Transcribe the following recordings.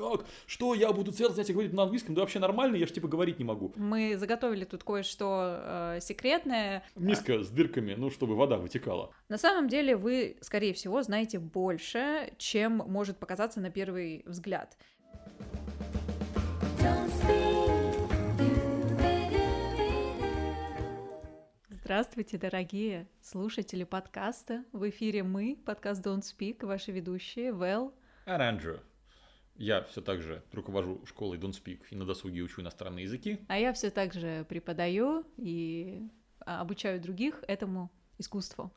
как? Что, я буду целый занятие говорить на английском? Да вообще нормально, я же типа говорить не могу. Мы заготовили тут кое-что э, секретное. Миска с дырками, ну, чтобы вода вытекала. На самом деле вы, скорее всего, знаете больше, чем может показаться на первый взгляд. Здравствуйте, дорогие слушатели подкаста. В эфире мы, подкаст Don't Speak, ваши ведущие Вэл And Andrew. Я все так же руковожу школой Don't Speak и на досуге учу иностранные языки. А я все так же преподаю и а, обучаю других этому искусству.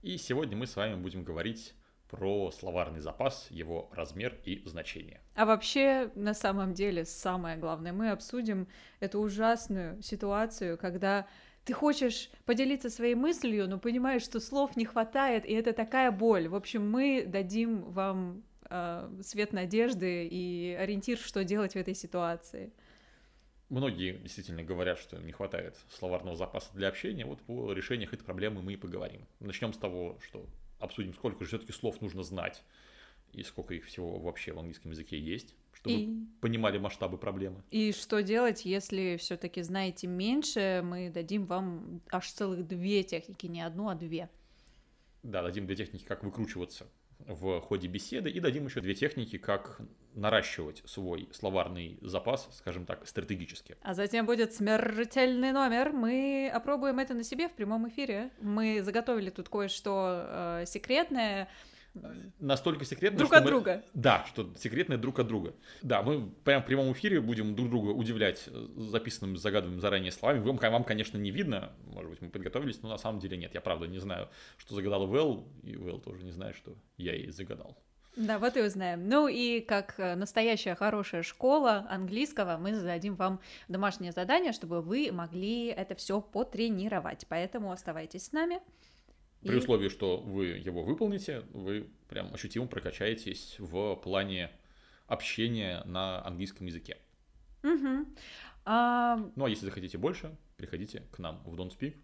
И сегодня мы с вами будем говорить про словарный запас, его размер и значение. А вообще, на самом деле, самое главное, мы обсудим эту ужасную ситуацию, когда ты хочешь поделиться своей мыслью, но понимаешь, что слов не хватает, и это такая боль. В общем, мы дадим вам свет надежды и ориентир, что делать в этой ситуации. Многие действительно говорят, что не хватает словарного запаса для общения. Вот по решениях этой проблемы мы и поговорим. Начнем с того, что обсудим, сколько же все-таки слов нужно знать и сколько их всего вообще в английском языке есть, чтобы и... понимали масштабы проблемы. И что делать, если все-таки знаете меньше, мы дадим вам аж целых две техники, не одну, а две. Да, дадим две техники, как выкручиваться в ходе беседы, и дадим еще две техники, как наращивать свой словарный запас, скажем так, стратегически. А затем будет смертельный номер. Мы опробуем это на себе в прямом эфире. Мы заготовили тут кое-что э, секретное настолько секретно, друг от мы... друга. Да, что секретное друг от друга. Да, мы прямо в прямом эфире будем друг друга удивлять записанными, загадываемыми заранее словами. Вам, вам, конечно, не видно, может быть, мы подготовились, но на самом деле нет. Я правда не знаю, что загадала Вэл, и Вэл тоже не знает, что я ей загадал. Да, вот и узнаем. Ну и как э, настоящая хорошая школа английского, мы зададим вам домашнее задание, чтобы вы могли это все потренировать. Поэтому оставайтесь с нами. При и... условии, что вы его выполните, вы прям ощутимо прокачаетесь в плане общения на английском языке. Угу. А... Ну а если захотите больше, приходите к нам в Don't Speak.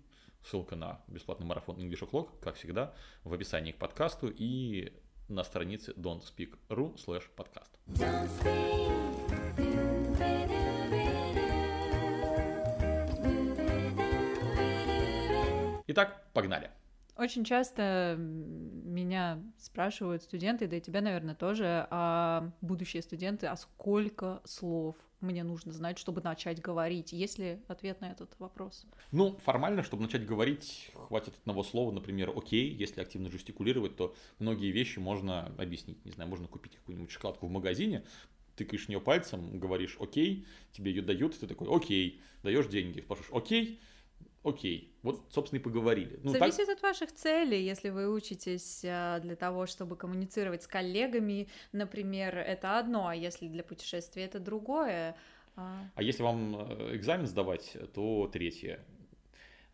Ссылка на бесплатный марафон English O'Clock, как всегда, в описании к подкасту и на странице don'tspeak.ru slash подкаст. Итак, погнали. Очень часто меня спрашивают студенты, да и тебя, наверное, тоже, а будущие студенты, а сколько слов мне нужно знать, чтобы начать говорить? Есть ли ответ на этот вопрос? Ну, формально, чтобы начать говорить, хватит одного слова, например, окей, если активно жестикулировать, то многие вещи можно объяснить. Не знаю, можно купить какую-нибудь шоколадку в магазине, тыкаешь в нее пальцем, говоришь окей, тебе ее дают, ты такой окей, даешь деньги, спрашиваешь окей, окей, вот, собственно, и поговорили. Ну, Зависит так... от ваших целей. Если вы учитесь а, для того, чтобы коммуницировать с коллегами, например, это одно, а если для путешествия это другое. А, а если вам э, экзамен сдавать, то третье.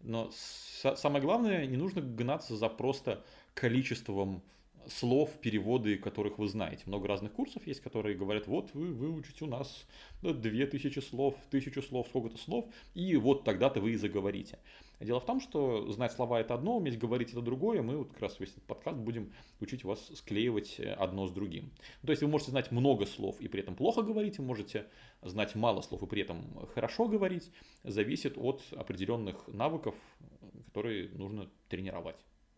Но самое главное, не нужно гнаться за просто количеством слов, переводы которых вы знаете. Много разных курсов есть, которые говорят, вот вы выучите у нас две тысячи слов, тысячу слов, сколько-то слов, и вот тогда-то вы и заговорите. Дело в том, что знать слова это одно, уметь говорить это другое. Мы вот как раз весь этот подкаст будем учить вас склеивать одно с другим. То есть вы можете знать много слов и при этом плохо говорить, вы можете знать мало слов и при этом хорошо говорить. Зависит от определенных навыков, которые нужно тренировать.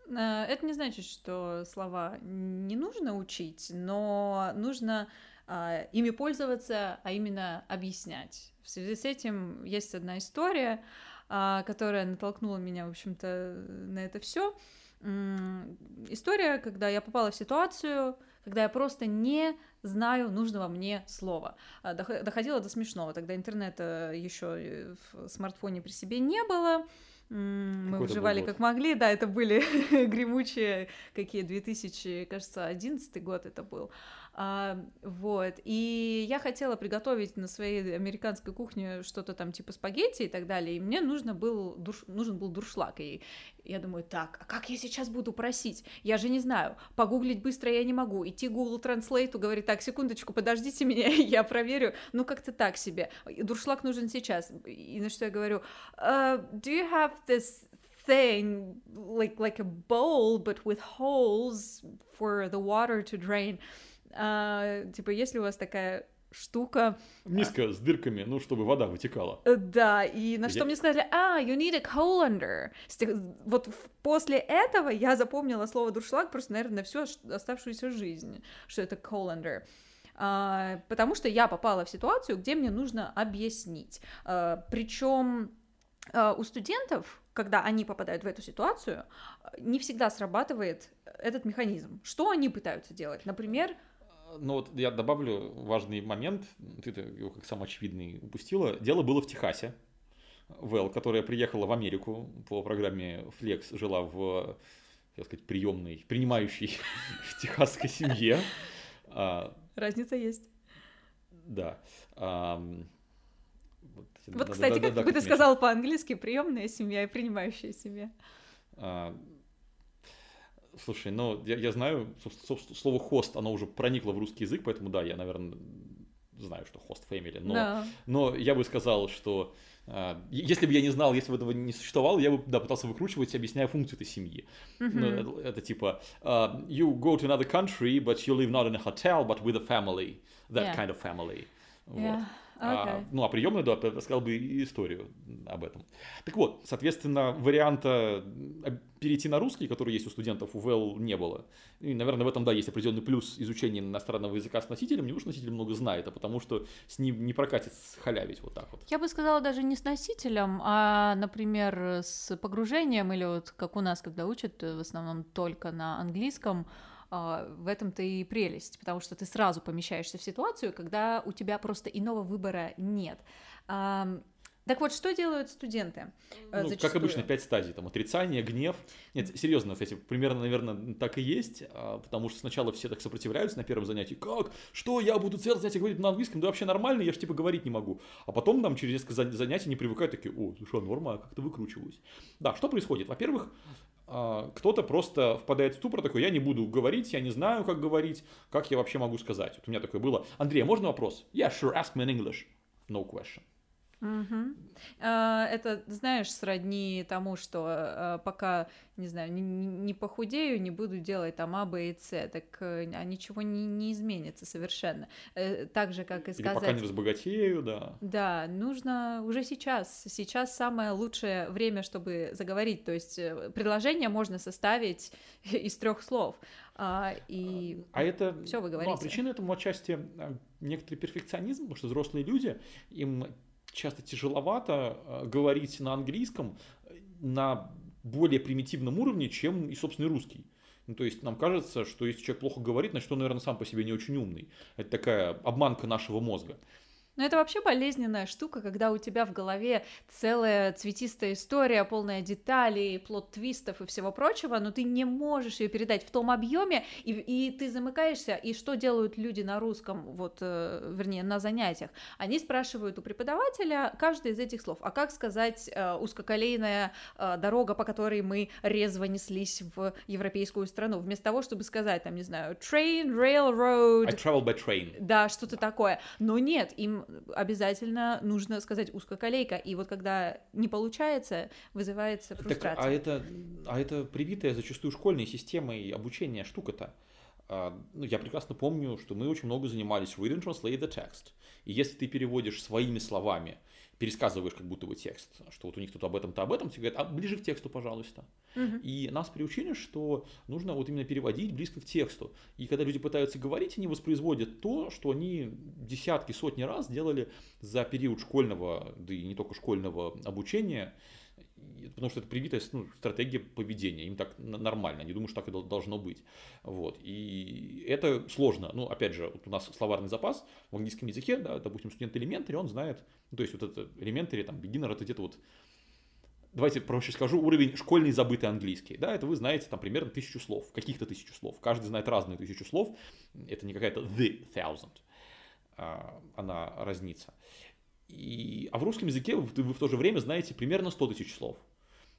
Э, это не значит, что слова не нужно учить, но нужно а, ими пользоваться, а именно объяснять. В связи с этим есть одна история, а, которая натолкнула меня, в общем-то, на это все. История, когда я попала в ситуацию, когда я просто не знаю нужного мне слова. А, доходило до смешного. Тогда интернета еще в смартфоне при себе не было. Мы выживали как могли, да, это были гремучие какие 2000, кажется, 11 год это был. А, вот, и я хотела приготовить на своей американской кухне что-то там типа спагетти и так далее, и мне нужно был душ... нужен был дуршлаг, и я думаю, так, а как я сейчас буду просить? Я же не знаю, погуглить быстро я не могу, идти Google Translate, говорит, так, секундочку, подождите меня, я проверю, ну как-то так себе, дуршлаг нужен сейчас, и на что я говорю, uh, do you have this thing like like a bowl but with holes for the water to drain а, типа, если у вас такая штука. Миска с дырками, ну, чтобы вода вытекала. Э, Да, и на что Я- мне сказали, а, you need a colander. Вот после этого я запомнила слово дуршлаг просто, наверное, на всю оставшуюся жизнь, что это colander. А, потому что я попала в ситуацию, где мне нужно объяснить. причем у студентов, когда они попадают в эту ситуацию, не всегда срабатывает этот механизм. Что они пытаются делать? Например, Ну вот я добавлю важный момент, ты его как самый очевидный упустила. Дело было в Техасе. Вэл, которая приехала в Америку по программе Flex, жила в, так сказать, приемной, принимающей техасской семье. А, разница есть. Да. Ам, вот, Вот, кстати, как бы ты сказал по-английски, приемная семья и принимающая семья. Слушай, ну я, я знаю, слово хост, оно уже проникло в русский язык, поэтому да, я, наверное, знаю, что хост family, но, Да. но я бы сказал, что е- если бы я не знал, если бы этого не существовало, я бы да, пытался выкручивать, объясняя функцию этой семьи. Мгм. Ну, это, это типа а, you go to another country, but you live not in a hotel, but with a family, that Yeah. kind of family. Вот. Yeah, А, ну, а приемную, да, рассказал бы историю об этом. Так вот, соответственно, варианта э, перейти на русский, который есть у студентов, у ВЭЛ не было. И, наверное, в этом, да, есть определенный плюс изучения иностранного языка с носителем. Не что носитель много знает, а потому что с ним не прокатит халявить вот так вот. Я бы сказала даже не с носителем, а, например, с погружением, или вот как у нас, когда учат э, в основном только на английском, в этом-то и прелесть, потому что ты сразу помещаешься в ситуацию, когда у тебя просто иного выбора нет. Так вот, что делают студенты? э, Ну, как обычно, пять стадий. Там отрицание, гнев. Нет, серьезно, кстати, примерно, наверное, так и есть. а, Потому что сначала все так сопротивляются на первом занятии. Как? Что? Я буду целое занятие говорить на английском? Да вообще нормально, я же типа говорить не могу. А потом там через несколько зан- занятий не привыкают, такие, о, слушай, а норма, а как-то выкручиваюсь. Да, что происходит? Во-первых, а, кто-то просто впадает в ступор, такой, я не буду говорить, я не знаю, как говорить, как я вообще могу сказать. Вот у меня такое было. Андрей, а можно вопрос? Yeah, sure, ask me in English. No question. А, Это, знаешь, сродни тому, что а, пока, не знаю, не, похудею, не буду делать там А, Б и С, так э, а ничего не, не изменится совершенно. Э, Так же, как и Или пока сказать... не разбогатею, да. Да, нужно уже сейчас. Сейчас самое лучшее время, чтобы заговорить. То есть э, предложение можно составить из трех слов. А, И А это... Всё, вы Ну, а говорите. причина этому отчасти а, некоторый перфекционизм, потому что взрослые люди, им часто тяжеловато а, говорить на английском э, на более примитивном уровне, чем и собственный русский. Ну, то есть нам кажется, что если человек плохо говорит, значит он, наверное, сам по себе не очень умный. Это такая обманка нашего мозга. Но это вообще болезненная штука, когда у тебя в голове целая цветистая история, полная деталей, плод-твистов и всего прочего, но ты не можешь ее передать в том объеме, и, и ты замыкаешься. И что делают люди на русском, вот, э, вернее, на занятиях? Они спрашивают у преподавателя каждый из этих слов. А как сказать э, узкоколейная э, дорога, по которой мы резво неслись в европейскую страну, вместо того, чтобы сказать, там, не знаю, train, railroad, I travel by train. да, что-то такое. Но нет, им обязательно нужно сказать узкоколейка. И вот когда не получается, вызывается Так, фрустрация. а это, а это привитая зачастую школьной системой обучения штука-то. А, ну, я прекрасно помню, что мы очень много занимались read and translate the text. И если ты переводишь своими словами, пересказываешь как будто бы текст, что вот у них тут об этом-то об этом, тебе говорят, а ближе к тексту, пожалуйста. Мгм. И нас приучили, что нужно вот именно переводить близко к тексту. И когда люди пытаются говорить, они воспроизводят то, что они десятки, сотни раз делали за период школьного, да и не только школьного обучения, потому что это привитая ну, стратегия поведения, им так нормально, они думают, что так и дол- должно быть. Вот. И это сложно. Ну, опять же, вот у нас словарный запас в английском языке, да, допустим, студент элементари, он знает, ну, то есть вот это элементари, там, beginner, это где-то вот давайте проще скажу, уровень школьный забытый английский. Да, это вы знаете там примерно тысячу слов, каких-то тысячу слов. Каждый знает разную тысячу слов. Это не какая-то the thousand. А, Она разнится. И, а в русском языке вы, вы в то же время знаете примерно 100 тысяч слов.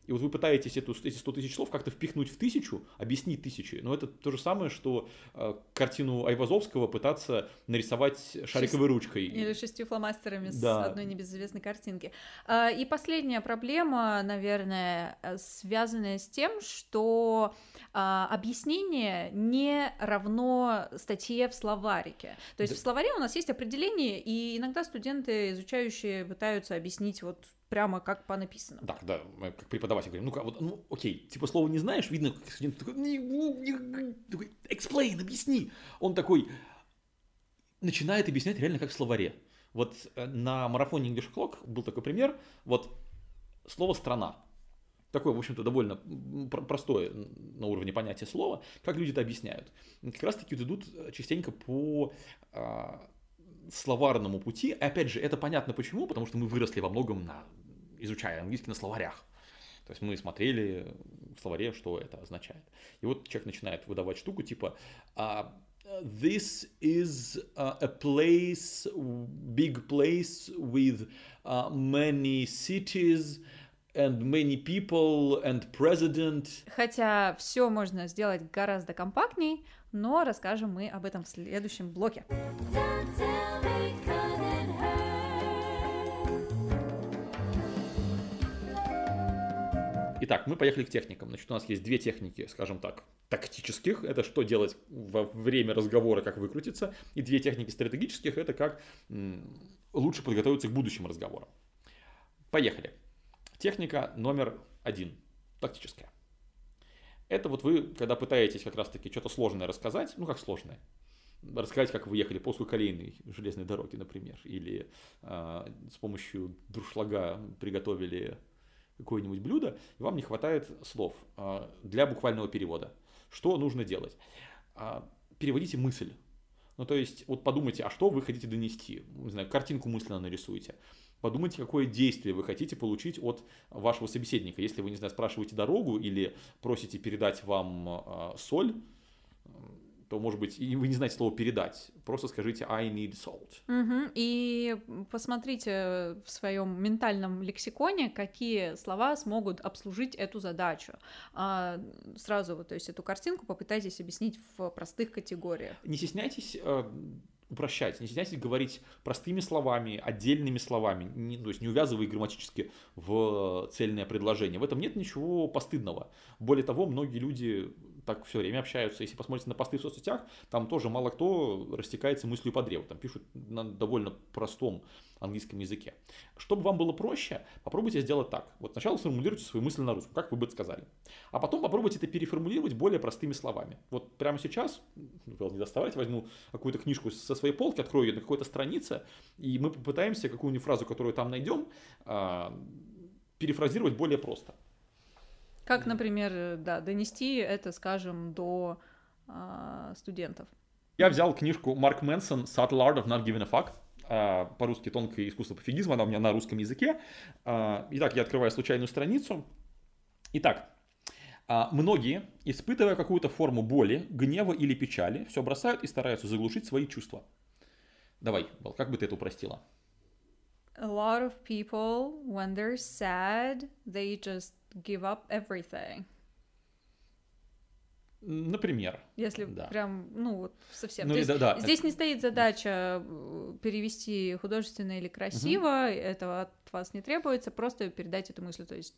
И вот вы пытаетесь эту, эти 100 тысяч слов как-то впихнуть в тысячу, объяснить тысячи. Но это то же самое, что э, картину Айвазовского пытаться нарисовать шариковой ручкой. Или шестью фломастерами Да. с одной небезызвестной картинки. А, И последняя проблема, наверное, э, связанная с тем, что а, объяснение не равно статье в словарике. То есть Да. в словаре у нас есть определение, и иногда студенты, изучающие, пытаются объяснить вот прямо как по написанному. Так, да, мы как преподаватель говорим, ну-ка, вот, ну, окей, типа слова не знаешь, видно, как студент такой, «Не, не, не», такой, explain, объясни. Он такой начинает объяснять реально как в словаре. Вот э, на марафоне English Clock был такой пример, вот слово «страна». Такое, в общем-то, довольно простое на уровне понятия слова, как люди это объясняют. Как раз-таки идут э, частенько по а, словарному пути. И опять же, это понятно почему, потому что мы выросли во многом на, изучая английский на словарях. То есть мы смотрели в словаре, что это означает. И вот человек начинает выдавать штуку типа а, This is a place, big place with uh, many cities and many people and president. Хотя все можно сделать гораздо компактней, но расскажем мы об этом в следующем блоке. Итак, мы поехали к техникам. Значит, у нас есть две техники, скажем так, тактических. Это что делать во время разговора, как выкрутиться. И две техники стратегических. Это как лучше подготовиться к будущим разговорам. Поехали. Техника номер один. Тактическая. Это вот вы, когда пытаетесь как раз-таки что-то сложное рассказать, ну как сложное, рассказать, как вы ехали по узкоколейной железной дороге, например, или э, с помощью дуршлага приготовили какое-нибудь блюдо, и вам не хватает слов а, для буквального перевода. Что нужно делать? А, Переводите мысль. Ну, то есть, вот подумайте, а что вы хотите донести? Не знаю, картинку мысленно нарисуйте. Подумайте, какое действие вы хотите получить от вашего собеседника. Если вы, не знаю, спрашиваете дорогу или просите передать вам а, соль, то, может быть, и вы не знаете слово передать. Просто скажите I need salt. Мгм. И посмотрите в своем ментальном лексиконе, какие слова смогут обслужить эту задачу. А, Сразу то есть эту картинку попытайтесь объяснить в простых категориях. не стесняйтесь э, упрощать, не стесняйтесь говорить простыми словами, отдельными словами, не, то есть не увязывая грамматически в цельное предложение. В этом нет ничего постыдного. Более того, многие люди так все время общаются. Если посмотрите на посты в соцсетях, там тоже мало кто растекается мыслью по древу. Там пишут на довольно простом английском языке. Чтобы вам было проще, попробуйте сделать так. Вот сначала сформулируйте свои мысли на русском, как вы бы сказали. А потом попробуйте это переформулировать более простыми словами. Вот прямо сейчас, Вэл, не доставайте, возьму какую-то книжку со своей полки, открою ее на какой-то странице, и мы попытаемся какую-нибудь фразу, которую там найдем, а, перефразировать более просто. Как, например, э, да, донести это, скажем, до а, студентов. Я взял книжку Марк Мэнсон «Subtle Art of Not Giving a Fuck». а, По-русски «Тонкое искусство пофигизма», она у меня на русском языке. А, Итак, я открываю случайную страницу. Итак, многие, испытывая какую-то форму боли, гнева или печали, все бросают и стараются заглушить свои чувства. Давай, Вэл, как бы ты это упростила? A lot of people, when they're sad, they just give up everything. Например. Если Да. прям, ну, вот совсем. Ну То есть да, да. Здесь не стоит задача э, перевести художественно или красиво, этого от вас не требуется, просто передать эту мысль. То есть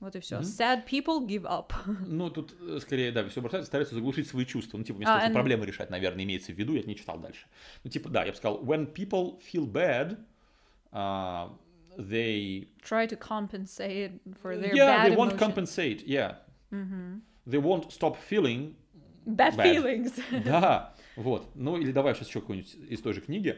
вот и все. Мгм. Sad people give up. Ну, тут э, скорее, да, все бросают, стараются заглушить свои чувства. Ну, типа, вместо А, того, and- проблемы решать, наверное, имеется в виду, я не читал дальше. Ну, типа, да, я бы сказал, when people feel bad, uh, they... Try to compensate for their yeah, bad they won't compensate, yeah. They won't stop feeling. Bad, Bad. feelings. Да, вот. Ну, или давай сейчас еще какую-нибудь из той же книги.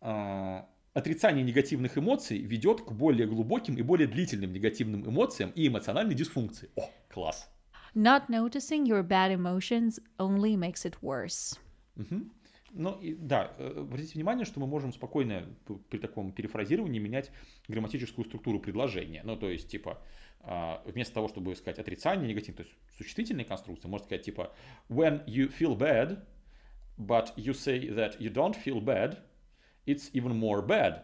А, Отрицание негативных эмоций ведет к более глубоким и более длительным негативным эмоциям и эмоциональной дисфункции. О, класс. Not noticing your bad emotions only makes it worse. Мгм. Ну, и, да, э, обратите внимание, что мы можем спокойно при таком перефразировании менять грамматическую структуру предложения. Ну, то есть, типа, а, вместо того, чтобы сказать отрицание, негатив, то есть существительные конструкции, можно сказать, типа, when you feel bad, but you say that you don't feel bad, it's even more bad.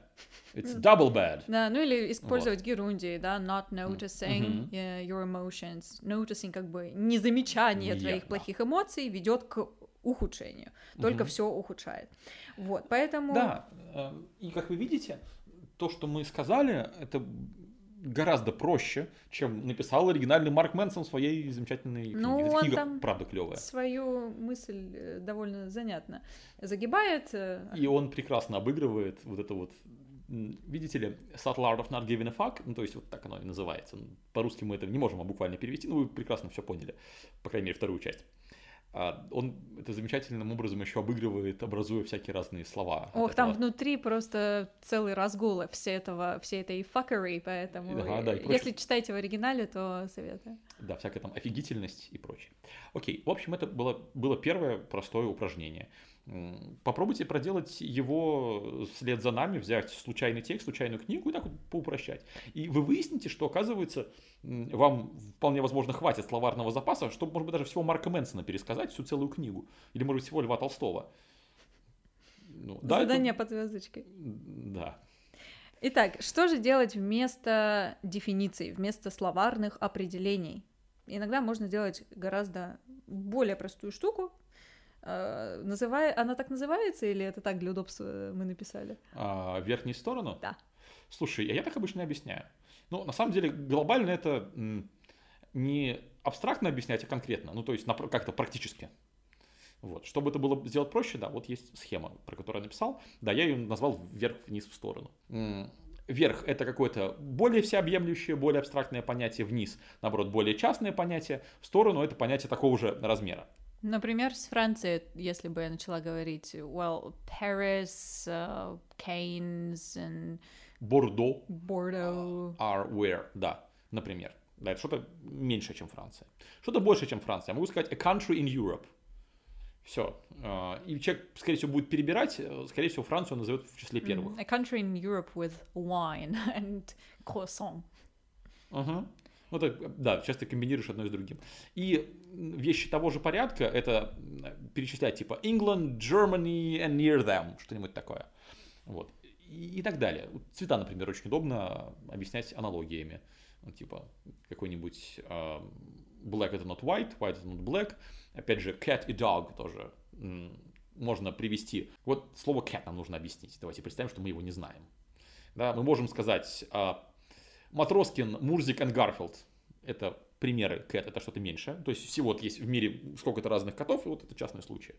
It's double bad. Да, ну или использовать герундии, да, not noticing э, your emotions. Noticing как бы незамечание твоих Верно. плохих эмоций ведет к ухудшению. Только Мгм. все ухудшает. Вот, поэтому... Да, э, и как вы видите, то, что мы сказали, это гораздо проще, чем написал оригинальный Марк Мэнсон в своей замечательной книге. Ну, Эта он книга, там правда, клевая. Свою мысль э, довольно занятно загибает. э, И он прекрасно обыгрывает вот это вот, видите ли, subtle art of not giving a fuck, ну, то есть вот так оно и называется. По-русски мы это не можем буквально перевести, но вы прекрасно все поняли, по крайней мере, вторую часть. А, Он это замечательным образом еще обыгрывает, образуя всякие разные слова. Ох, там внутри просто целый разгул все этого, всей этой fuckery, поэтому Ага, да, и если читаете в оригинале, то советую. Да, всякая там офигительность и прочее. Окей, в общем, это было, было первое простое упражнение. Попробуйте проделать его вслед за нами, взять случайный текст, случайную книгу и так вот поупрощать. И вы выясните, что, оказывается, вам вполне возможно хватит словарного запаса, чтобы, может быть, даже всего Марка Мэнсона пересказать всю целую книгу. Или, может быть, всего Льва Толстого. Ну, да, это- Задание под звездочкой. Да. Итак, что же делать вместо дефиниций, вместо словарных определений? Иногда можно сделать гораздо более простую штуку. Э, Называя... Она так называется или это так для удобства мы написали? А, верхнюю сторону? Да. Слушай, а я так обычно объясняю. Ну, на самом деле, глобально это не абстрактно объяснять, а конкретно. Ну, то есть как-то практически. Вот. Чтобы это было сделать проще, да, вот есть схема, про которую я написал. Да, я ее назвал вверх-вниз в сторону. Вверх это какое-то более всеобъемлющее, более абстрактное понятие, вниз, наоборот, более частное понятие, в сторону это понятие такого же размера. Например, с Франции, если бы я начала говорить, well, Paris, uh, Keynes and Бордо Bordeaux. are where, да, например. Да, это что-то меньше, чем Франция. Что-то больше, чем Франция. Я могу сказать a country in Europe. Все. И человек, скорее всего, будет перебирать. э, Скорее всего, Францию назовет в числе первых. A country in Europe with wine and croissant. Ага. Ну, так, да, часто комбинируешь одно с другим. И вещи того же порядка, это м, перечислять типа England, Germany and near them, что-нибудь такое. Вот. И, и так далее. Цвета, например, очень удобно объяснять аналогиями. Ну, типа какой-нибудь а, black это not white, white это not black. Опять же, cat и dog тоже можно привести. Вот слово cat нам нужно объяснить. Давайте представим, что мы его не знаем. Да, мы можем сказать а, Матроскин, Мурзик и Гарфилд. Это примеры кэт, это что-то меньше. То есть всего вот есть в мире сколько-то разных котов, и вот это частный случай.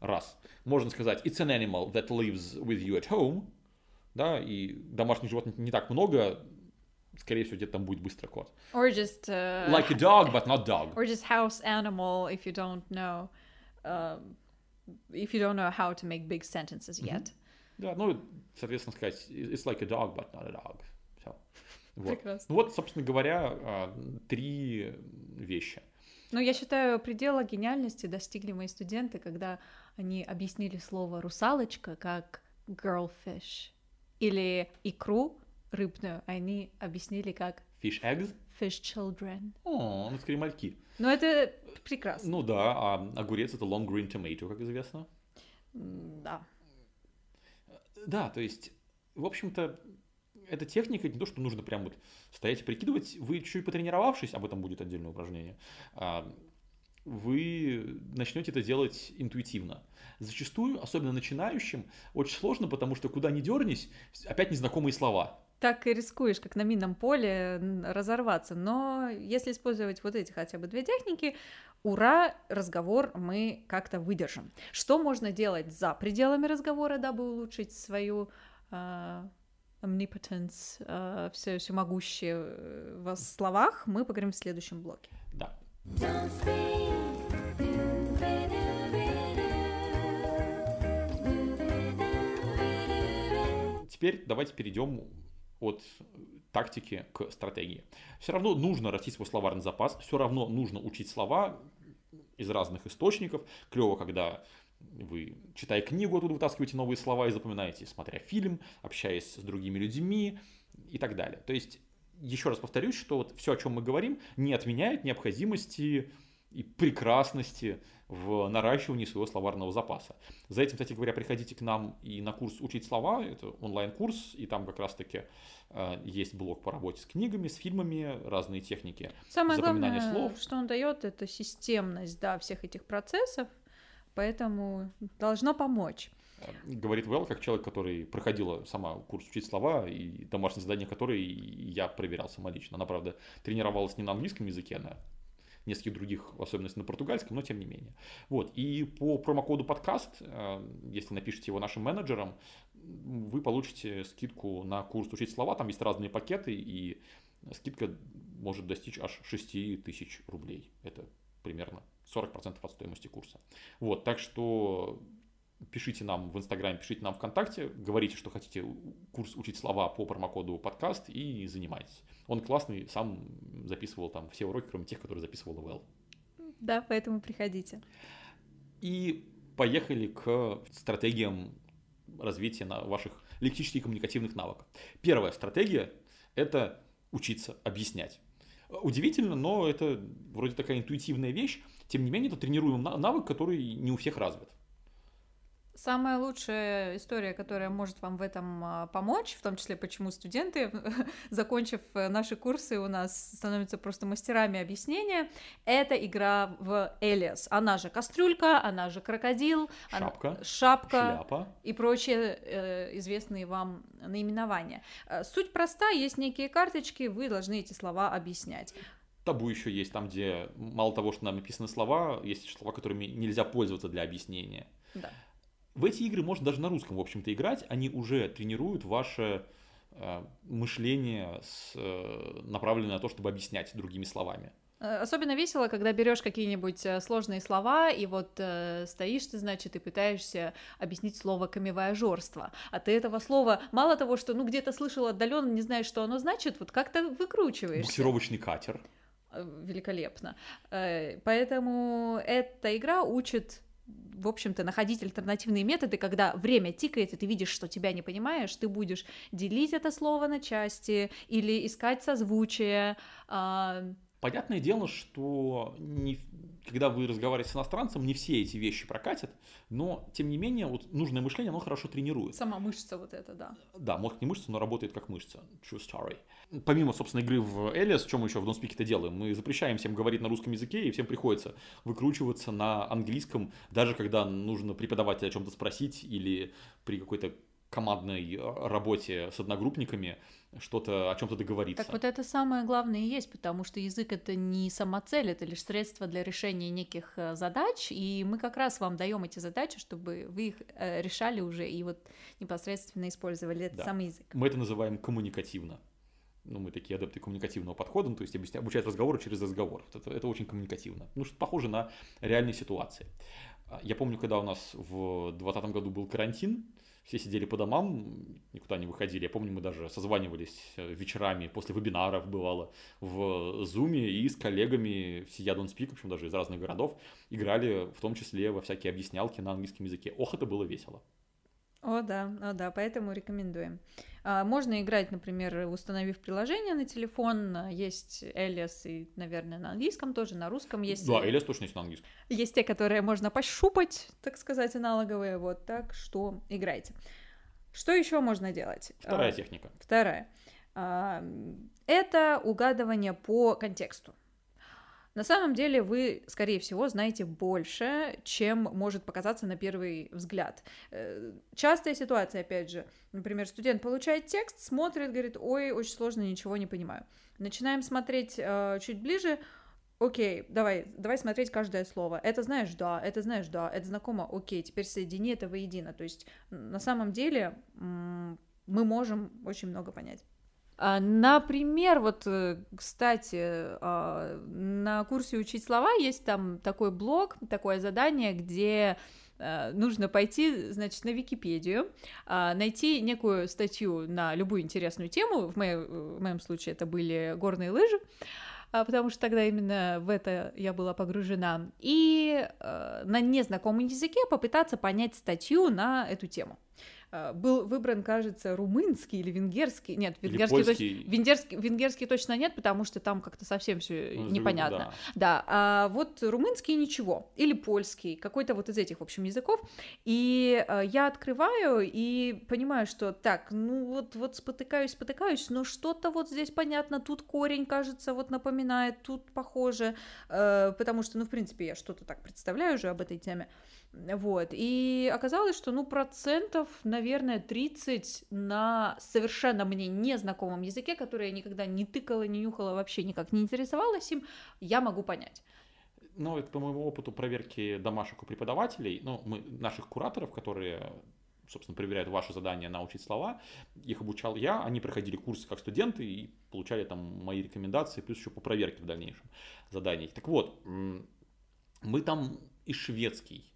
Раз. Можно сказать, it's an animal that lives with you at home. Да, и домашних животных не так много. Скорее всего, где-то там будет быстро кот. Or just uh, Like a dog, but not dog. or just house animal if you don't know um, if you don't know how to make big sentences yet. Да, ну, соответственно, сказать, it's like a dog, but not a dog. Все. Вот. Прекрасно. Ну вот, собственно говоря, а, три вещи. Ну, я считаю, предела гениальности достигли мои студенты, когда они объяснили слово русалочка как girlfish или икру рыбную они объяснили как Fish eggs. fish children. О, ну скорее мальки. Ну, это прекрасно. Ну да, а огурец это long green tomato, как известно. Да. Да, то есть, в общем-то, эта техника не то, что нужно прям вот стоять и прикидывать. Вы чуть потренировавшись, об этом будет отдельное упражнение, а, вы начнете это делать интуитивно. Зачастую, особенно начинающим, очень сложно, потому что куда ни дернись, опять незнакомые слова. Так и рискуешь, как на минном поле, разорваться. Но если использовать вот эти хотя бы две техники, ура, разговор мы как-то выдержим. Что можно делать за пределами разговора, дабы улучшить свою а, omnipotence, а, все, всемогущее э, в словах, мы поговорим в следующем блоке. Да. Теперь давайте перейдем от тактики к стратегии. Все равно нужно растить свой словарный запас, все равно нужно учить слова из разных источников. Клево, когда вы, читая книгу, оттуда вытаскиваете новые слова и запоминаете, смотря фильм, общаясь с другими людьми и так далее. То есть, еще раз повторюсь, что вот все, о чем мы говорим, не отменяет необходимости и прекрасности в наращивании своего словарного запаса. За этим, кстати говоря, приходите к нам и на курс «Учить слова», это онлайн-курс, и там как раз-таки э, есть блок по работе с книгами, с фильмами, разные техники Самое запоминания главное, слов. что он дает, это системность, да, всех этих процессов, поэтому должно помочь. Говорит Вэл, как человек, который проходила сама курс «Учить слова», и домашнее задание которой я проверял самолично. Она, правда, тренировалась не на английском языке, на нескольких других, в особенности на португальском, но тем не менее. Вот, и по промокоду подкаст, э, если напишите его нашим менеджерам, вы получите скидку на курс «Учить слова», там есть разные пакеты, и скидка может достичь аж 6 тысяч рублей. Это примерно 40% от стоимости курса. Вот, так что пишите нам в Инстаграме, пишите нам ВКонтакте, говорите, что хотите курс учить слова по промокоду подкаст и занимайтесь. Он классный, сам записывал там все уроки, кроме тех, которые записывал Вэл. Да, поэтому приходите. И поехали к стратегиям развития на ваших лексических и коммуникативных навыков. Первая стратегия – это учиться объяснять. Удивительно, но это вроде такая интуитивная вещь. Тем не менее, это тренируем на- навык, который не у всех развит. Самая лучшая история, которая может вам в этом а, помочь, в том числе, почему студенты, закончив э, наши курсы, у нас становятся просто мастерами объяснения, это игра в Элиас. Она же кастрюлька, она же крокодил, она- Шапка, шапка Шляпа. и прочие э, известные вам наименования. Э, Суть проста, есть некие карточки, вы должны эти слова объяснять. Табу еще есть там, где мало того, что нам написаны слова, есть слова, которыми нельзя пользоваться для объяснения. Да. В эти игры можно даже на русском, в общем-то, играть. Они уже тренируют ваше э, мышление, с, э, направленное на то, чтобы объяснять другими словами. Э, Особенно весело, когда берешь какие-нибудь э, сложные слова, и вот э, стоишь ты, значит, и пытаешься объяснить слово камевояжерство. А ты этого слова, мало того, что ну где-то слышал отдаленно, не знаешь, что оно значит, вот как-то выкручиваешься. Буксировочный катер. Великолепно. Э, Поэтому эта игра учит в общем-то, находить альтернативные методы, когда время тикает, и ты видишь, что тебя не понимаешь, ты будешь делить это слово на части или искать созвучие. а, Понятное дело, что не, когда вы разговариваете с иностранцем, не все эти вещи прокатят, но, тем не менее, вот нужное мышление, оно хорошо тренирует. Сама мышца вот эта, да. Да, мозг не мышца, но работает как мышца. True story. Помимо, собственно, игры в Элиас, что мы еще в Don't Speak это делаем? Мы запрещаем всем говорить на русском языке, и всем приходится выкручиваться на английском, даже когда нужно преподавателя о чем-то спросить или при какой-то командной э, работе с одногруппниками что-то о чем-то договориться. Так вот это самое главное и есть, потому что язык это не самоцель, это лишь средство для решения неких э, задач, и мы как раз вам даем эти задачи, чтобы вы их э, решали уже и вот непосредственно использовали этот Да. самый язык. Мы это называем коммуникативно. Ну, мы такие адепты коммуникативного подхода, ну, то есть обучать разговору через разговор. Вот Это, это очень коммуникативно. Ну, что похоже на реальные ситуации. А, Я помню, когда у нас в 2020 году был карантин, все сидели по домам, никуда не выходили. Я помню, мы даже созванивались э, вечерами после вебинаров, бывало, в Зуме и с коллегами всея Don't Speak, в общем, даже из разных городов, играли в том числе во всякие объяснялки на английском языке. Ох, это было весело. О, да, о, да, поэтому рекомендуем. А, Можно играть, например, установив приложение на телефон. Есть Элиас и, наверное, на английском тоже, на русском есть. Да, Элиас точно есть на английском. Есть те, которые можно пощупать, так сказать, аналоговые. Вот так что играйте. Что еще можно делать? Вторая А, техника. Вторая. А, Это угадывание по контексту. На самом деле вы, скорее всего, знаете больше, чем может показаться на первый взгляд. Э, Частая ситуация, опять же. Например, студент получает текст, смотрит, говорит, ой, очень сложно, ничего не понимаю. Начинаем смотреть э, чуть ближе, Окей, давай, давай смотреть каждое слово. Это знаешь, да, это знаешь, да, это знакомо, окей, теперь соедини это воедино. То есть на самом деле мы можем очень много понять. А, Например, вот, э, кстати, а, на курсе «Учить слова» есть там такой блок, такое задание, где э, нужно пойти, значит, на Википедию, а, найти некую статью на любую интересную тему, в моем, в моем случае это были горные лыжи, потому что тогда именно в это я была погружена, и э, на незнакомом языке попытаться понять статью на эту тему. Э, был выбран, кажется, румынский или венгерский. Нет, Или венгерский, точ- польский. венгерский, венгерский точно нет, потому что там как-то совсем все Ну, непонятно. да. Да, а вот румынский ничего, или польский, какой-то вот из этих, в общем, языков. И э, я открываю и понимаю, что так, ну вот, вот спотыкаюсь, спотыкаюсь, но что-то вот здесь понятно, тут корень, кажется, вот напоминает, тут похоже, э, потому что, ну, в принципе, я что-то так представляю уже об этой теме. Вот, и оказалось, что, ну, процентов, наверное, 30 на совершенно мне незнакомом языке, который я никогда не тыкала, не нюхала, вообще никак не интересовалась им, я могу понять. Ну, это по моему опыту проверки домашек у преподавателей, ну, мы, наших кураторов, которые, собственно, проверяют ваши задания научить слова, их обучал я, они проходили курсы как студенты и получали там мои рекомендации, плюс еще по проверке в дальнейшем заданий. Так вот, мы там и шведский,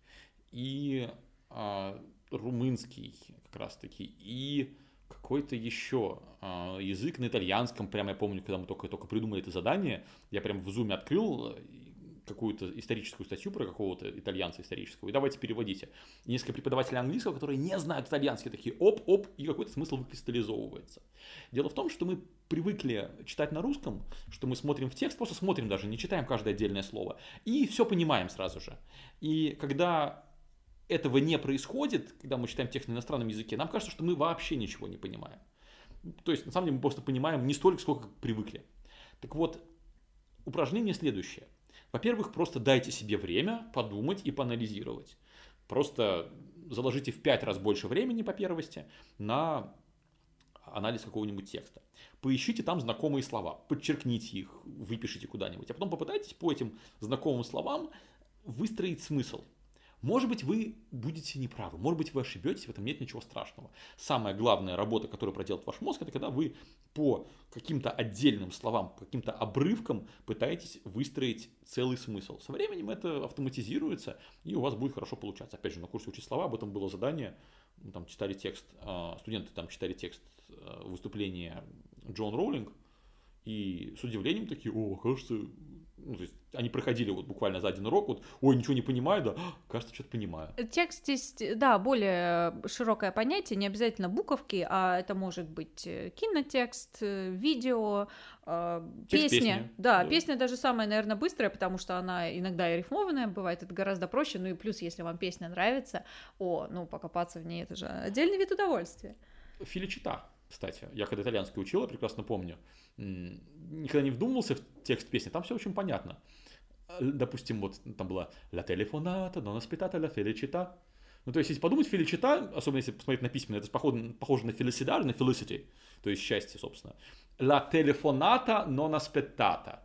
и а, румынский как раз таки, и какой-то еще а, язык на итальянском, прямо я помню, когда мы только, только придумали это задание, я прям в зуме открыл какую-то историческую статью про какого-то итальянца исторического, и давайте переводите. И несколько преподавателей английского, которые не знают итальянский, такие оп-оп, и какой-то смысл выкристаллизовывается. Дело в том, что мы привыкли читать на русском, что мы смотрим в текст, просто смотрим даже, не читаем каждое отдельное слово, и все понимаем сразу же. И когда этого не происходит, когда мы читаем текст на иностранном языке, нам кажется, что мы вообще ничего не понимаем. То есть, на самом деле, мы просто понимаем не столько, сколько привыкли. Так вот, упражнение следующее. Во-первых, просто дайте себе время подумать и поанализировать. Просто заложите в 5 раз больше времени по первости на анализ какого-нибудь текста. Поищите там знакомые слова, подчеркните их, выпишите куда-нибудь, а потом попытайтесь по этим знакомым словам выстроить смысл. Может быть, вы будете неправы, может быть, вы ошибетесь, в этом нет ничего страшного. Самая главная работа, которую проделает ваш мозг, это когда вы по каким-то отдельным словам, по каким-то обрывкам пытаетесь выстроить целый смысл. Со временем это автоматизируется, и у вас будет хорошо получаться. Опять же, на курсе «Учить слова» об этом было задание, мы там читали текст, а, студенты там читали текст а, выступления Джон Роулинг, и с удивлением такие, о, кажется, ну, то есть они проходили вот буквально за один урок, вот, ой, ничего не понимаю, да, «А, кажется, что-то понимаю. Текст здесь, да, более широкое понятие, не обязательно буковки, а это может быть э, кинотекст, э, видео, э, Текст песня. песни. Да, Да. песня даже самая, наверное, быстрая, потому что она иногда и рифмованная бывает, это гораздо проще. Ну и плюс, если вам песня нравится, о, ну покопаться в ней, это же отдельный вид удовольствия. Филичита, кстати, я когда итальянский учил, я прекрасно помню, никогда не вдумывался в текст песни, там все очень понятно. Допустим, вот там была «La telefonata, non aspettata la felicità». Ну, то есть, если подумать, феличита, особенно если посмотреть на письменное, это похоже, похоже на фелисидар, на felicity, то есть счастье, собственно. «La telefonata non aspettata».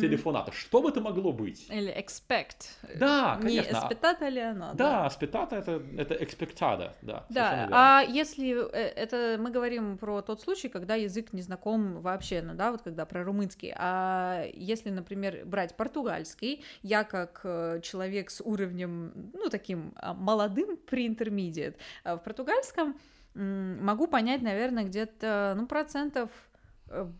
Телефоната. Что бы это могло быть? Или expect. Да, Не конечно. эспетата ли она? Да, аспетата это, это expectada, да. Да, а если э, это мы говорим про тот случай, когда язык не знаком вообще, ну да, вот когда про румынский, а если, например, брать португальский, я как э, человек с уровнем, ну таким а, молодым pre-intermediate, а в португальском могу понять, наверное, где-то, ну, процентов э,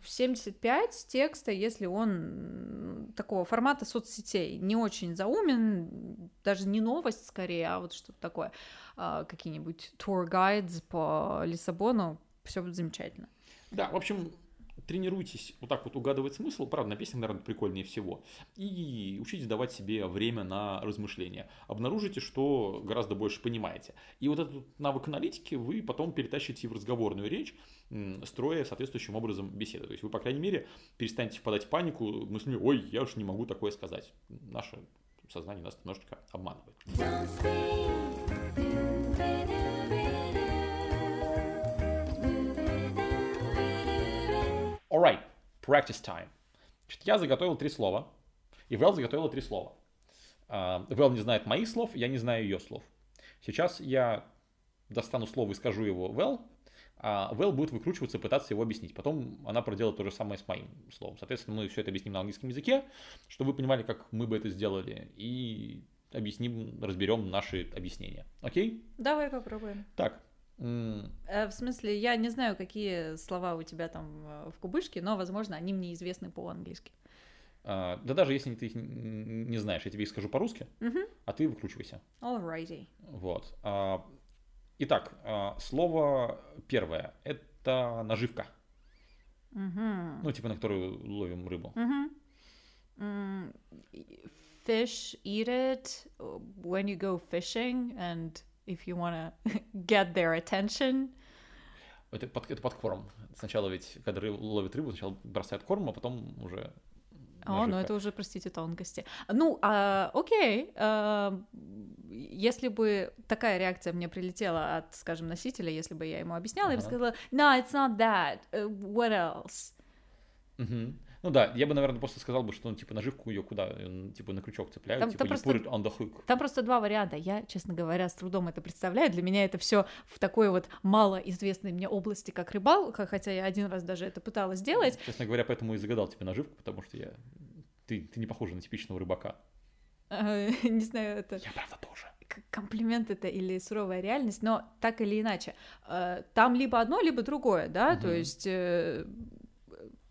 75 текста, если он такого формата соцсетей, не очень заумен, даже не новость скорее, а вот что-то такое, а, какие-нибудь guides по Лиссабону, все будет замечательно. Да, в общем, тренируйтесь вот так вот угадывать смысл. Правда, на песнях, наверное, прикольнее всего. И учитесь давать себе время на размышления. Обнаружите, что гораздо больше понимаете. И вот этот навык аналитики вы потом перетащите в разговорную речь, строя соответствующим образом беседы. То есть вы, по крайней мере, перестанете впадать в панику мыслями, ой, я уж не могу такое сказать. Наше сознание нас немножечко обманывает. Alright, practice time. Значит, я заготовил три слова, и Вэл заготовила три слова. А, Вэл не знает моих слов, я не знаю ее слов. Сейчас я достану слово и скажу его Вэл, а Вэл будет выкручиваться и пытаться его объяснить. Потом она проделает то же самое с моим словом. Соответственно, мы все это объясним на английском языке, чтобы вы понимали, как мы бы это сделали, и объясним, разберем наши объяснения. Окей? Давай попробуем. Так. Э, в смысле, я не знаю, какие слова у тебя там э, в кубышке, но, возможно, они мне известны по-английски. а, да даже если ты их не знаешь, я тебе их скажу по-русски, Мгм. а ты выкручивайся. Alrighty. Вот. А, Итак, а, слово первое – это наживка. Мгм. Ну, типа, на которую ловим рыбу. М, и- Fish eat it uh, when you go fishing, and if you want to get their attention. Это, под, это подкорм. Сначала ведь, когда ры- ловят рыбу, сначала бросают корм, а потом уже О, ну это уже, простите, тонкости. Ну, а, окей. а, если бы такая реакция мне прилетела от, скажем, носителя, если бы я ему объясняла, я бы сказала, no, it's not that. Uh, what else? Мгм. Ну да, я бы, наверное, просто сказал бы, что, ну, типа, наживку ее куда? Ну, типа, на крючок цепляют, Там- типа, там просто- put on the hook. Там просто два варианта. Я, честно говоря, с трудом это представляю. Для меня это все в такой вот малоизвестной мне области, как рыбалка, хотя я один раз даже это пыталась сделать. Честно говоря, поэтому и загадал тебе наживку, потому что я... Ты, ты не похожа на типичного рыбака. Э, Не знаю, это Я, правда, тоже. комплимент это или суровая реальность, но так или иначе, э, там либо одно, либо другое, да, то есть э,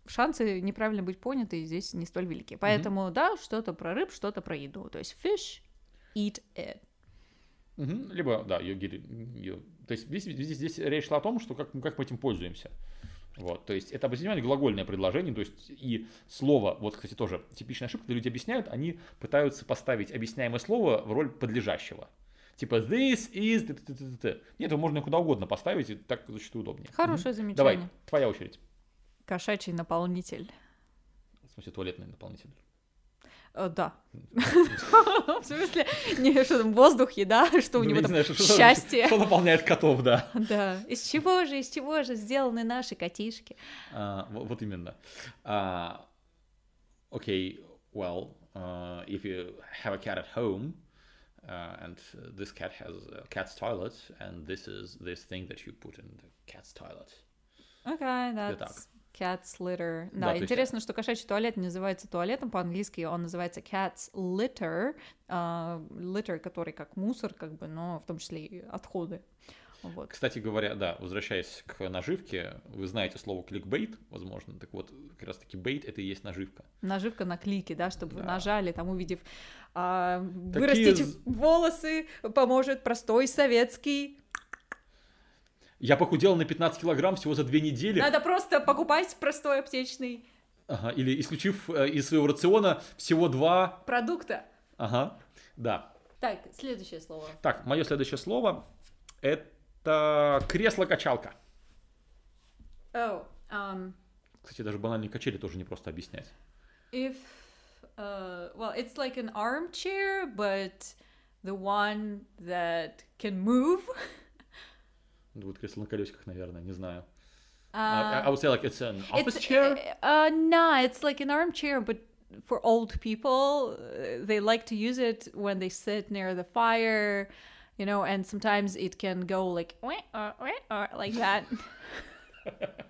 шансы неправильно быть поняты здесь не столь велики. Поэтому, да, что-то про рыб, что-то про еду. То есть fish, eat it. Мгм. Либо, да, you get it, you- То есть здесь, здесь, здесь речь шла о том, что как, мы- как мы этим пользуемся. Вот, то есть это обозначение глагольное предложение, то есть и слово, вот, кстати, тоже типичная ошибка, когда люди объясняют, они пытаются поставить объясняемое слово в роль подлежащего. Типа this is... Нет, его можно куда угодно поставить, и так зачастую удобнее. Хорошее Мгм. замечание. Давай, твоя очередь. Кошачий наполнитель. В смысле, туалетный наполнитель. Э, да. В смысле, не, что там, воздух, еда, что у Ну, него там счастье. Что наполняет котов, да. Да. Из чего же, из чего же сделаны наши котишки? А, во- вот именно. А, Окей, well, uh, if you have a cat at home, and this cat has a cat's toilet, and this is this thing that you put in the cat's toilet. Так. that's cat's litter. Да, Да, то есть- интересно, что кошачий туалет не называется туалетом по-английски, он называется cat's litter, а, litter, который как мусор, как бы, но в том числе и отходы. Вот. Кстати говоря, да, возвращаясь к наживке, вы знаете слово кликбейт, возможно, так вот, как раз таки бейт это и есть наживка. Наживка на клике, да, чтобы вы Да. нажали, там увидев а, Такие вырастить волосы, поможет простой советский. Я похудел на 15 килограмм всего за две недели, Надо просто покупать простой аптечный Ага, или исключив э, из своего рациона всего два, продукта. ага, да. Так, следующее слово. Так, мое следующее слово это кресло-качалка. Oh, um, Кстати, даже банальные качели тоже не просто объяснять. if uh, well it's like an armchair but the one that can move Вот кресло на колесиках, наверное, не знаю. uh, I, would say like it's an office it's chair. uh, no it's like an armchair but for old people uh, they like to use it when they sit near the fire you know and sometimes it can go like "Wah, uh, uh," like that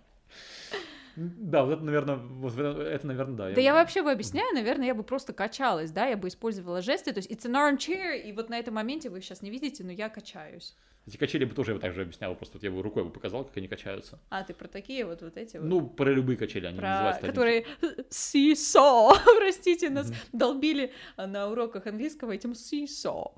Да, вот это, наверное, вот это, наверное, да. Да я вообще бы объясняю, наверное, я бы просто качалась, да, я бы использовала жесты, то есть it's an armchair, и вот на этом моменте вы сейчас не видите, но я качаюсь. Эти качели бы тоже я бы так же объяснял, просто вот я бы рукой бы показал, как они качаются. А, ты про такие вот, вот эти вот? Ну, про любые качели, они про... называются которые seesaw, простите, нас долбили на уроках английского этим seesaw.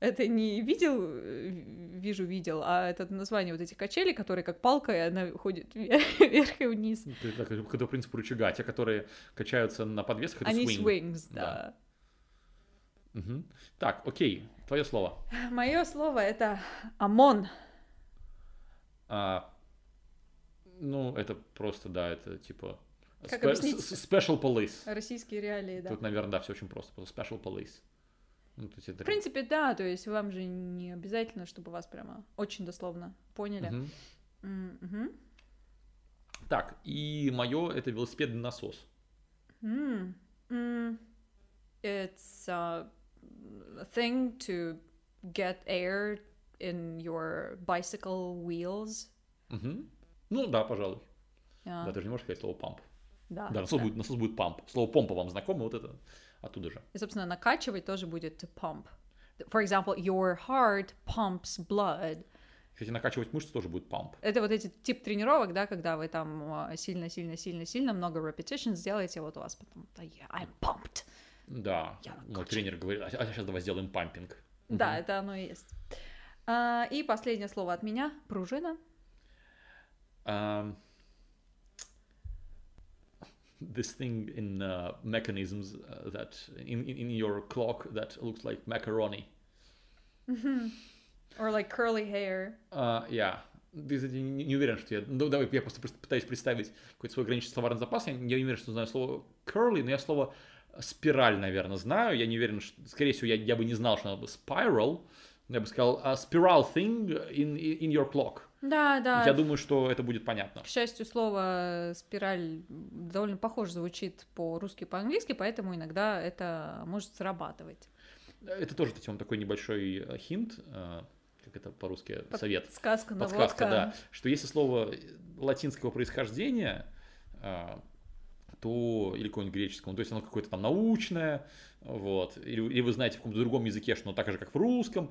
Это не видел, э, вижу, видел, а это название вот этих качелей, которые как палка, и она ходит вверх, и вниз. Это так, как по принципу рычага. Те, которые качаются на подвесах, это Они swing. swings, Да. да. Мгм. Так, окей, твое слово. Мое слово это ОМОН. А, ну, это просто, да, это типа... Как спе- Special police. Российские реалии, да. Тут, наверное, да, все очень просто. Special police. Ну, то есть это... В принципе, да, то есть вам же не обязательно, чтобы вас прямо очень дословно поняли. М, мгм. Так, и мое это велосипедный насос. М, м. It's a thing to get air in your bicycle wheels. Мгм. Ну, да, пожалуй. А, Да, ты же не можешь сказать слово памп. да, Да, насос, да. Будет, насос будет памп. Слово помпа вам знакомо, вот это оттуда же. И, собственно, накачивать тоже будет to pump. For example, your heart pumps blood. Кстати, накачивать мышцы тоже будет памп. Это вот эти тип тренировок, да, когда вы там сильно-сильно-сильно-сильно много repetitions сделаете, вот у вас потом, yeah, I'm pumped. Да, Я тренер говорит, а, сейчас давай сделаем пампинг. Да, это оно и есть. А, и последнее слово от меня. Пружина. Um, this thing in uh, mechanisms uh, that in, in in your clock that looks like macaroni. Or like curly hair. А, я. Ты, кстати, не, не уверен, что я... Ну, давай, я просто пр- пытаюсь представить какой-то свой ограниченный словарный запас. Я, я не уверен, что знаю слово curly, но я слово спираль, наверное, знаю. Я не уверен, что... Скорее всего, я, я бы не знал, что надо бы spiral. Я бы сказал a spiral thing in, in your clock. Да, да. Я думаю, что это будет понятно. К счастью, слово спираль довольно похоже звучит по-русски и по-английски, поэтому иногда это может срабатывать. Это тоже, кстати, он такой небольшой э, хинт, э, как это по-русски, совет. Сказка, подсказка, да, что если слово латинского происхождения, а, то или какого-нибудь греческого, ну, то есть оно какое-то там научное, вот, или, или вы знаете в каком-то другом языке, что оно так же, как в русском,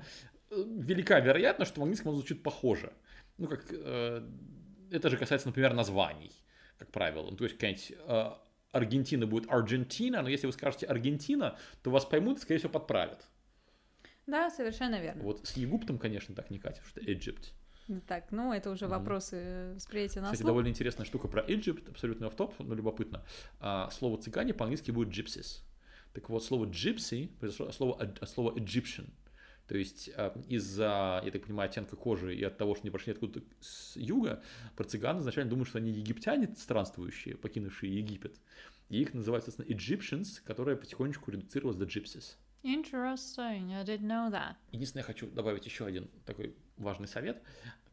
э, велика вероятность, что в английском оно звучит похоже. Ну, как, э, это же касается, например, названий, как правило. Ну, то есть какая-нибудь э, Аргентина будет Аргентина, но если вы скажете Аргентина, то вас поймут и, скорее всего, подправят. Да, совершенно верно. Вот с Египтом, конечно, так не катит, что Egypt. Так, ну это уже вопросы восприятия на Кстати, слух. довольно интересная штука про Egypt, абсолютно в топ, но любопытно. А, слово цыгане по-английски будет gypsies. Так вот, слово gypsy произошло от слова, от слова Egyptian. То есть а, из-за, я так понимаю, оттенка кожи и от того, что они прошли откуда-то с юга, про цыган изначально думают, что они египтяне странствующие, покинувшие Египет. И их называют, соответственно, Egyptians, которая потихонечку редуцировалась до gypsies. Interesting, I didn't know that. Единственное, я хочу добавить еще один такой важный совет.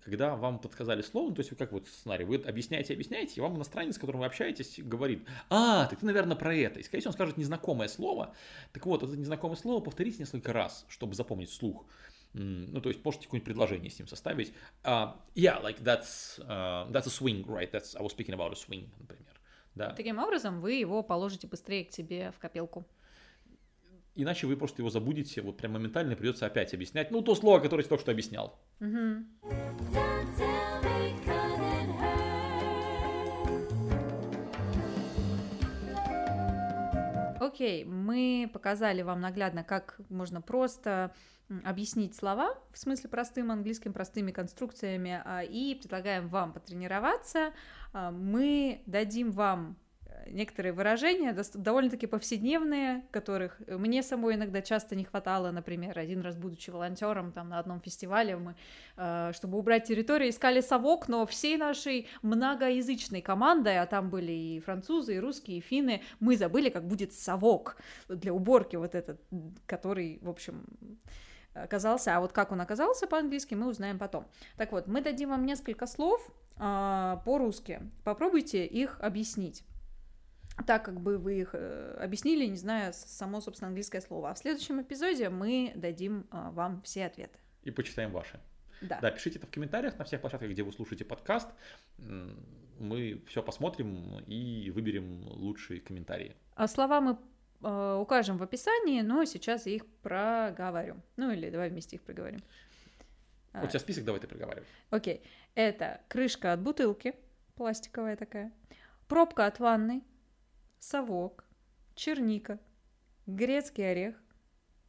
Когда вам подсказали слово, ну, то есть как вот сценарий, вы объясняете, объясняете, и вам иностранец, с которым вы общаетесь, говорит, а, так ты, наверное, про это. И, скорее всего, он скажет незнакомое слово. Так вот, это незнакомое слово повторите несколько раз, чтобы запомнить вслух. М, Ну, то есть, можете какое-нибудь предложение с ним составить. А, yeah, like that's, uh, that's a swing, right? That's, I was speaking about a swing, например. Да. Таким образом, вы его положите быстрее к себе в копилку. Иначе вы просто его забудете, вот прям моментально придется опять объяснять. Ну, то слово, которое я только что объяснял. Окей, мы показали вам наглядно, как можно просто объяснить слова, в смысле простым английским, простыми конструкциями, а, и предлагаем вам потренироваться. А, Мы дадим вам некоторые выражения, довольно-таки повседневные, которых мне самой иногда часто не хватало. Например, один раз, будучи волонтером там на одном фестивале, мы, э, чтобы убрать территорию, искали совок, но всей нашей многоязычной командой, а там были и французы, и русские, и финны, мы забыли, как будет совок для уборки вот этот, который, в общем, оказался. А вот как он оказался по-английски, мы узнаем потом. Так вот, мы дадим вам несколько слов а, по-русски. Попробуйте их объяснить так, как бы вы их э, объяснили, не зная с- само, собственно, английское слово. А в следующем эпизоде мы дадим а, вам все ответы. И почитаем ваши. Да. Да, пишите это в комментариях на всех площадках, где вы слушаете подкаст. Мы все посмотрим и выберем лучшие комментарии. А слова мы э, укажем в описании, но сейчас я их проговорю. Ну или давай вместе их проговорим. А, Вот сейчас список давай ты проговаривай. Окей. Это крышка от бутылки, пластиковая такая, пробка от ванны, совок, черника, грецкий орех,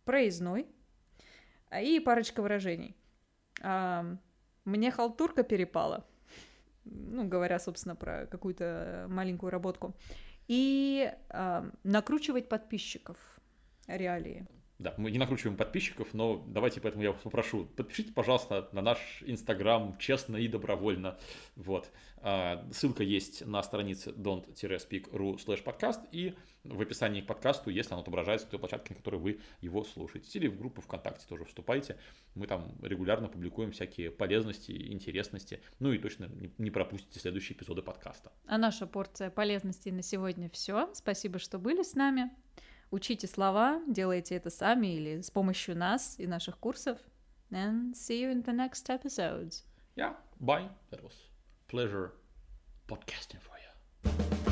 проездной а, и парочка выражений. А, Мне халтурка перепала. Ну, говоря, собственно, про какую-то маленькую работку. И а, накручивать подписчиков. Реалии. Да, мы не накручиваем подписчиков, но давайте поэтому я вас попрошу, подпишите, пожалуйста, на наш инстаграм честно и добровольно. Вот. А, Ссылка есть на странице don't-speak.ru slash podcast и в описании к подкасту, если оно отображается на той площадке, на которой вы его слушаете. Или в группу ВКонтакте тоже вступайте. Мы там регулярно публикуем всякие полезности, интересности. Ну и точно не пропустите следующие эпизоды подкаста. А наша порция полезностей на сегодня все. Спасибо, что были с нами. Учите слова, делайте это сами или с помощью нас и наших курсов. And see you in the next episodes. Yeah, bye. That was pleasure podcasting for you.